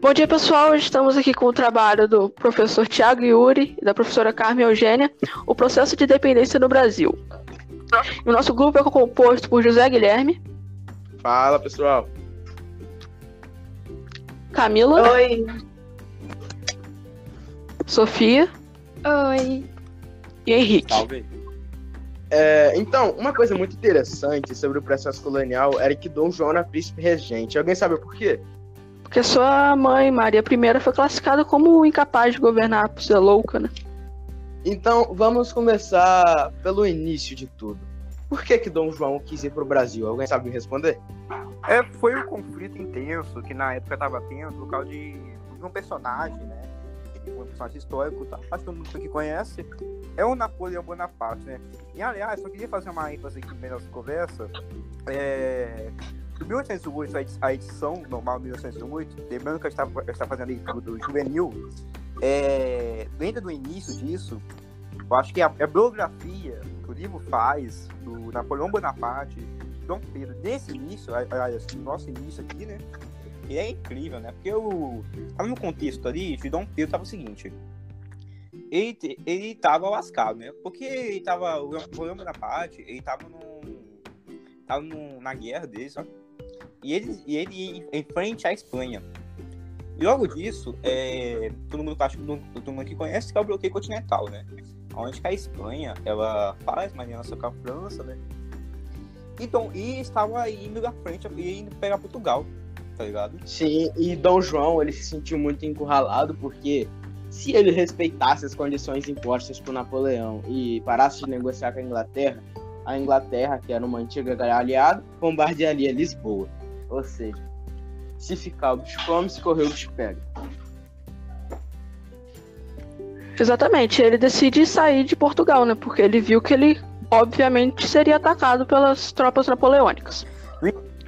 Bom dia, pessoal. Estamos aqui com o trabalho do professor Tiago Yuri e da professora Carmen Eugênia, o processo de dependência no Brasil. O nosso grupo é composto por José Guilherme. Fala, pessoal. Camila. Oi. Sofia. Oi. E Henrique. Salve. É, então, uma coisa muito interessante sobre o processo colonial era que Dom João era príncipe regente. Alguém sabe por quê? Porque sua mãe, Maria I, foi classificada como incapaz de governar por ser louca, né? Então, vamos começar pelo início de tudo. Por que que Dom João quis ir para o Brasil? Alguém sabe me responder? É, foi um conflito intenso que na época estava tendo por causa de, de um personagem, né? Um personagem histórico, tá? acho que todo mundo que conhece, é o Napoleão Bonaparte, né? E aliás, só queria fazer uma ênfase aqui na nossa conversa. É, 1808, a edição normal 1808, lembrando que eu estava, eu estava fazendo a leitura do juvenil, é, dentro do início disso, eu acho que a, a, biografia que o livro faz do Napoleão Bonaparte, Dom Pedro, nesse início, aliás, nosso início aqui, né? E é incrível, né? Porque eu tava no contexto ali de Dom Pedro tava o seguinte. Ele, ele tava lascado, né? Porque ele tava. O Napoleão Bonaparte, ele tava num. Tava na guerra dele, sabe? E ele, e ele em frente à Espanha. E logo disso, é, todo mundo acho que todo mundo que conhece que é o bloqueio continental, né? Onde a Espanha ela faz uma aliança com a França, né? Então, e estava indo à frente e indo pegar Portugal, tá ligado? Sim, e Dom João ele se sentiu muito encurralado porque se ele respeitasse as condições impostas por Napoleão e parasse de negociar com a Inglaterra, a Inglaterra, que era uma antiga aliada, bombardearia Lisboa. Ou seja, se ficar o bicho come, se correr o bicho pega. Exatamente, ele decide sair de Portugal, né? Porque ele viu que ele, obviamente, seria atacado pelas tropas napoleônicas.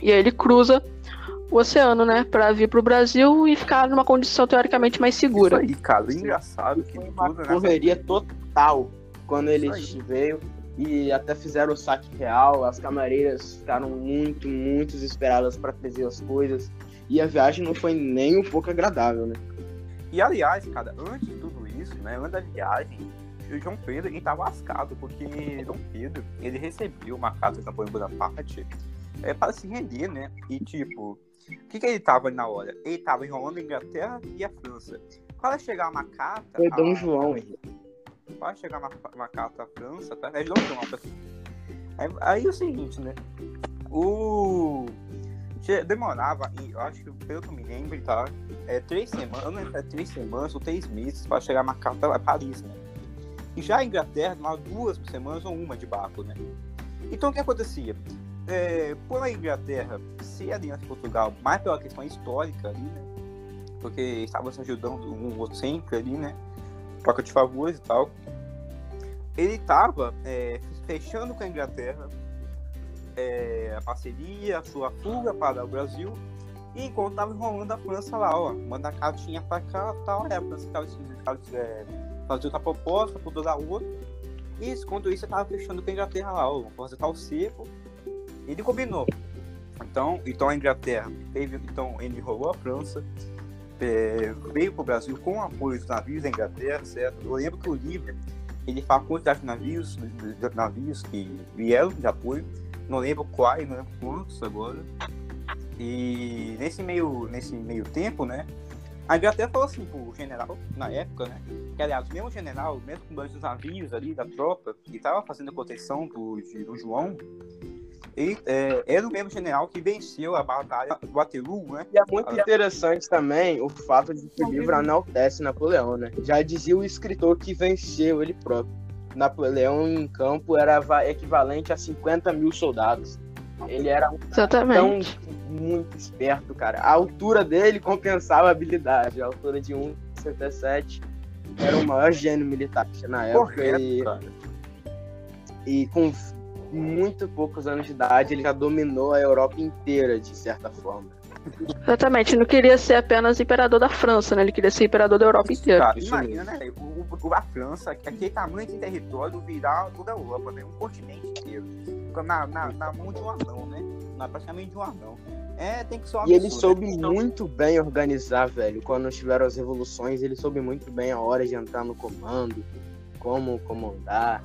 E aí ele cruza o oceano, né? Pra vir pro Brasil e ficar numa condição teoricamente mais segura. Isso aí, cara, engraçado que Foi uma correria total quando ele veio e até fizeram o saque real. As camareiras ficaram muito, muito desesperadas para fazer as coisas. E a viagem não foi nem um pouco agradável, né? E aliás, cara, antes de tudo isso, né, antes da viagem, o João Pedro ele tava lascado, porque João Pedro ele recebeu uma carta do Napoleão Bonaparte é, para se render, né? E tipo, o que, que ele tava na hora? Ele tava enrolando a Inglaterra e a França. Para chegar uma carta. Foi Dom a... João, Henrique vai chegar uma, uma carta à França, tá? É de Londres, aí, aí é o seguinte, né? O. Demorava, eu acho que pelo que eu me lembro, tá? É três semanas, é três semanas ou três meses para chegar uma carta a Paris, né? E já a Inglaterra demorava duas semanas ou uma de barco, né? Então o que acontecia? É, por a Inglaterra ser aliança de Portugal, mais pela questão histórica ali, né? Porque estavam se ajudando um outro sempre ali, né? Troca de favores e tal. Ele estava é, fechando com a Inglaterra é, a parceria, a sua fuga para o Brasil, e enquanto estava enrolando a França lá, ó, manda a cartinha para cá tal, é, a França estava é, fazendo outra proposta, por toda outra. E quando isso, estava fechando com a Inglaterra lá, ó, fazer tal seco. Ele combinou. Então, então a Inglaterra teve, então ele enrolou a França, é, veio para o Brasil com o apoio dos navios da Inglaterra, certo? Eu lembro que o livro ele fala a quantidade de navios, de navios que vieram de apoio, não lembro quais, não lembro quantos agora. E nesse meio, nesse meio tempo, né, a Inglaterra falou assim pro general, na época, né, que aliás, o mesmo general, mesmo com dois navios ali da tropa, que estava fazendo a proteção do, do João, ele é, era o mesmo general que venceu a batalha do Waterloo, né? E é muito interessante também o fato de que o livro enaltece Napoleão, né? Já dizia o escritor que venceu ele próprio. Napoleão em campo era equivalente a 50 mil soldados. Ele era um Exatamente. tão muito esperto, cara. A altura dele compensava a habilidade. A altura de 1,67 era o maior gênio militar na época. Correto, e, cara. e com muito poucos anos de idade, ele já dominou a Europa inteira, de certa forma. Exatamente, não queria ser apenas imperador da França, né? Ele queria ser imperador da Europa inteira. Cara, imagina, né? O, o, a França, aquele tamanho de território, virar toda a Europa, né? Um continente inteiro. Na, na, na mão de um anão, né? é praticamente de um anão. É, tem que ser uma E ele soube muito bem organizar, velho. Quando tiveram as revoluções, ele soube muito bem a hora de entrar no comando, como comandar.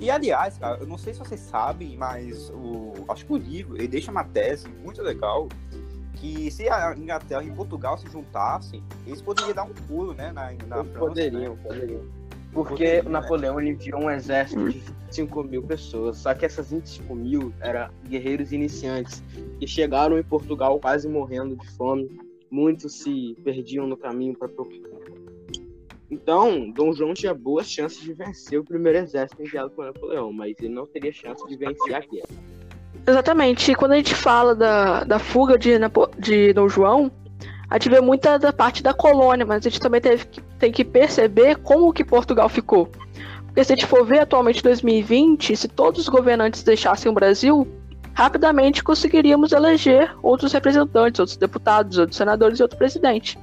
E aliás, cara, eu não sei se vocês sabem, mas o, acho que o livro ele deixa uma tese muito legal que se a Inglaterra e Portugal se juntassem, eles poderiam dar um pulo, né, na, na França. Poderiam, né? poderiam. Porque o Napoleão ele enviou um exército de 25 mil pessoas, só que essas 25 mil eram guerreiros iniciantes que chegaram em Portugal quase morrendo de fome. Muitos se perdiam no caminho para então, Dom João tinha boas chances de vencer o primeiro exército enviado por Napoleão, mas ele não teria chance de vencer a guerra. Exatamente. E quando a gente fala da, da fuga de, de Dom João, a gente vê muita da parte da colônia, mas a gente também teve tem que perceber como que Portugal ficou. Porque se a gente for ver atualmente em 2020, se todos os governantes deixassem o Brasil, rapidamente conseguiríamos eleger outros representantes, outros deputados, outros senadores e outro presidente.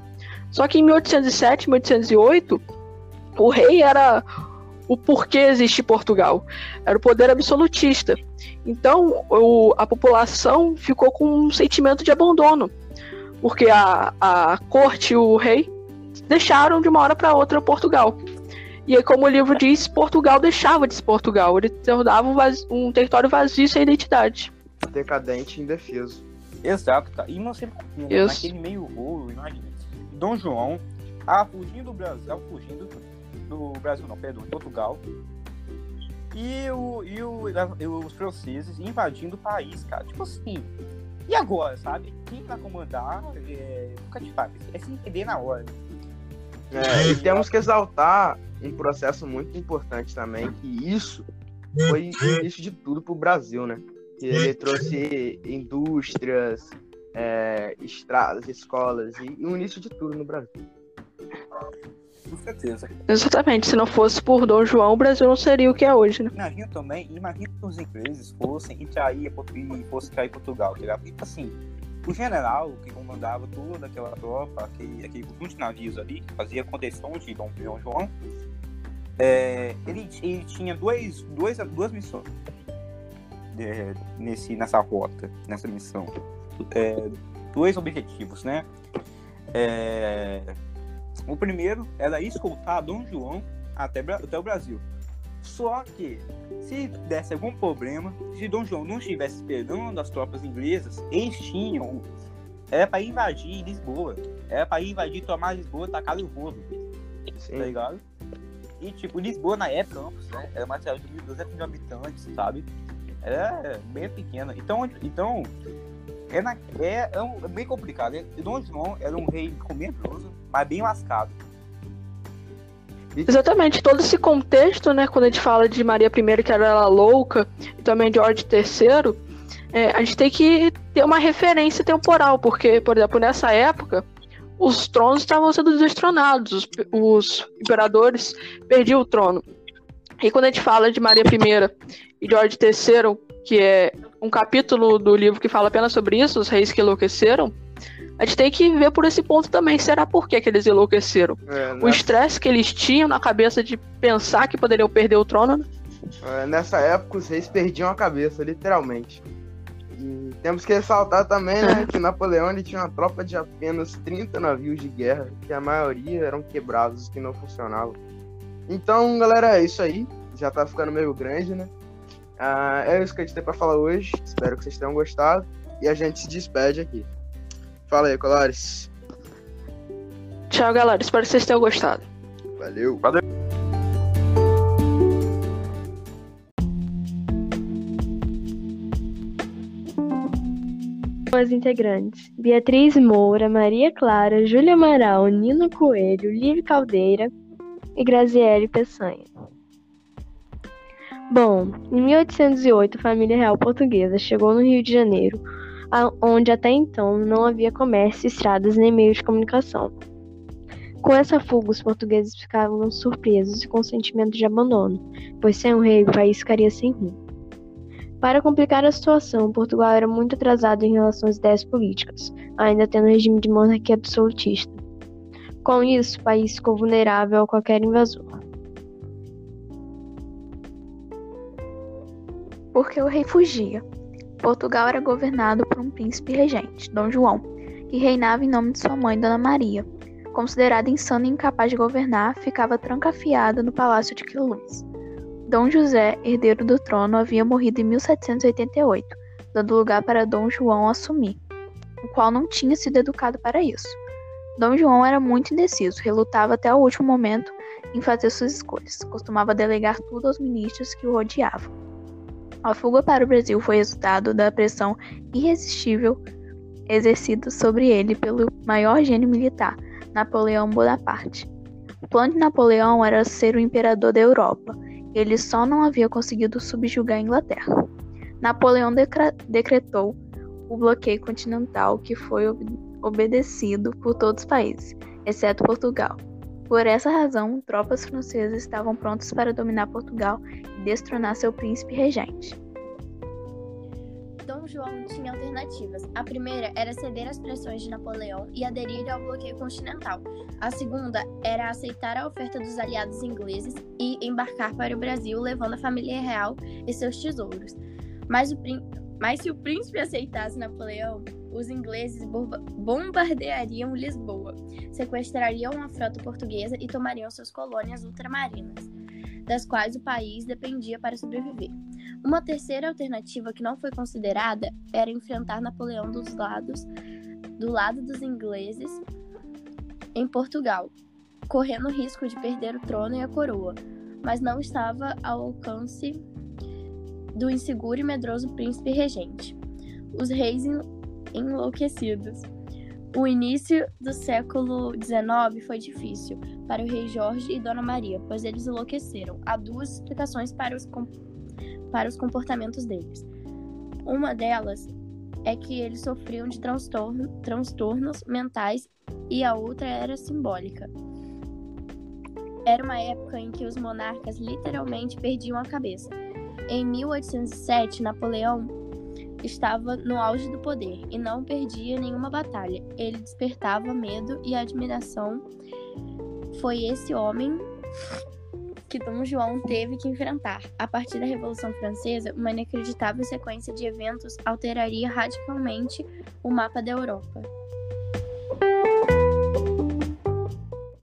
Só que em 1807, 1808, o rei era o porquê existe Portugal. Era o poder absolutista. Então, o, a população ficou com um sentimento de abandono, porque a, a corte e o rei deixaram de uma hora para outra Portugal. E aí, como o livro diz, Portugal deixava de ser Portugal. Ele tornava um, vazio, um território vazio sem identidade. Decadente e indefeso. Exato, tá. E você imagina, naquele meio rolo, imagina Dom João, a fugindo do Brasil, fugindo do Brasil, não, perdão, de Portugal. E, o, e, o, e os franceses invadindo o país, cara. Tipo assim, e agora, sabe? Quem vai comandar é, nunca te faz. É se entender na hora. É, e temos que exaltar um processo muito importante também, que isso foi o início de tudo para o Brasil, né? Que ele trouxe indústrias, é, estradas, escolas e, e o início de tudo no Brasil. Com certeza. Exatamente. Se não fosse por Dom João, o Brasil não seria o que é hoje, né? Imagina também, imagina que os ingleses fossem e trair, e fossem trair Portugal, tá ligado? Tipo assim, o general que comandava toda aquela tropa, aquele, aquele conjunto de navios ali, que fazia contenção de Dom João, é, ele, ele tinha dois, dois, duas missões é, nesse, nessa rota, nessa missão é, dois objetivos, né? É, o primeiro era escoltar Dom João até, até o Brasil. Só que, se desse algum problema, se Dom João não estivesse esperando as tropas inglesas, eles tinham. Era para invadir Lisboa. Era para invadir, tomar Lisboa tacar o rolo. Tá ligado? E, tipo, Lisboa na época, né, era uma cidade de 1.200 mil habitantes, sabe? Era bem pequena. Então, então é, na, é, é, um, é bem complicado. Né? Dom João era um rei comentoso, mas bem lascado. Exatamente, todo esse contexto, né, quando a gente fala de Maria I, que era ela louca, e também de George III, é, a gente tem que ter uma referência temporal, porque, por exemplo, nessa época, os tronos estavam sendo destronados, os, os imperadores perdiam o trono. E quando a gente fala de Maria I e George III, que é um capítulo do livro que fala apenas sobre isso, os reis que enlouqueceram, a gente tem que ver por esse ponto também. Será por que, que eles enlouqueceram? É, nessa... O estresse que eles tinham na cabeça de pensar que poderiam perder o trono. Né? É, nessa época, os reis perdiam a cabeça, literalmente. E temos que ressaltar também né, que Napoleão ele tinha uma tropa de apenas 30 navios de guerra, que a maioria eram quebrados, que não funcionavam. Então, galera, é isso aí. Já tá ficando meio grande, né? Uh, é isso que a gente tem para falar hoje. Espero que vocês tenham gostado. E a gente se despede aqui. Fala aí, Colares. Tchau, galera. Espero que vocês tenham gostado. Valeu. Valeu. As integrantes: Beatriz Moura, Maria Clara, Júlia Amaral, Nino Coelho, Liv Caldeira e Graziele Peçanha. Bom, em 1808 a família real portuguesa chegou no Rio de Janeiro, onde até então não havia comércio, estradas nem meios de comunicação. Com essa fuga, os portugueses ficavam surpresos e com sentimento de abandono, pois sem o rei o país ficaria sem rumo. Para complicar a situação, Portugal era muito atrasado em relação às ideias políticas, ainda tendo regime de monarquia absolutista. Com isso, o país ficou vulnerável a qualquer invasor. Porque o rei fugia. Portugal era governado por um príncipe regente, Dom João, que reinava em nome de sua mãe, Dona Maria. Considerado insano e incapaz de governar, ficava trancafiado no palácio de Quilmes. Dom José, herdeiro do trono, havia morrido em 1788, dando lugar para Dom João assumir, o qual não tinha sido educado para isso. Dom João era muito indeciso, relutava até o último momento em fazer suas escolhas, costumava delegar tudo aos ministros que o rodeavam. A fuga para o Brasil foi resultado da pressão irresistível exercida sobre ele pelo maior gênio militar, Napoleão Bonaparte. O plano de Napoleão era ser o imperador da Europa. Ele só não havia conseguido subjugar a Inglaterra. Napoleão decretou o bloqueio continental, que foi ob obedecido por todos os países, exceto Portugal. Por essa razão, tropas francesas estavam prontas para dominar Portugal e destronar seu príncipe regente. Dom João tinha alternativas. A primeira era ceder às pressões de Napoleão e aderir ao bloqueio continental. A segunda era aceitar a oferta dos aliados ingleses e embarcar para o Brasil, levando a família real e seus tesouros. Mas, mas se o príncipe aceitasse Napoleão, os ingleses bombardeariam Lisboa, sequestrariam a frota portuguesa e tomariam suas colônias ultramarinas, das quais o país dependia para sobreviver. Uma terceira alternativa que não foi considerada era enfrentar Napoleão dos lados do lado dos ingleses em Portugal, correndo o risco de perder o trono e a coroa, mas não estava ao alcance do inseguro e medroso príncipe regente. Os reis enlouquecidos. O início do século XIX foi difícil para o rei Jorge e Dona Maria, pois eles enlouqueceram. Há duas explicações para os, para os comportamentos deles. Uma delas é que eles sofriam de transtorno, transtornos mentais e a outra era simbólica. Era uma época em que os monarcas literalmente perdiam a cabeça. Em 1807, Napoleão estava no auge do poder e não perdia nenhuma batalha. Ele despertava medo e admiração. Foi esse homem que Dom João teve que enfrentar. A partir da Revolução Francesa, uma inacreditável sequência de eventos alteraria radicalmente o mapa da Europa.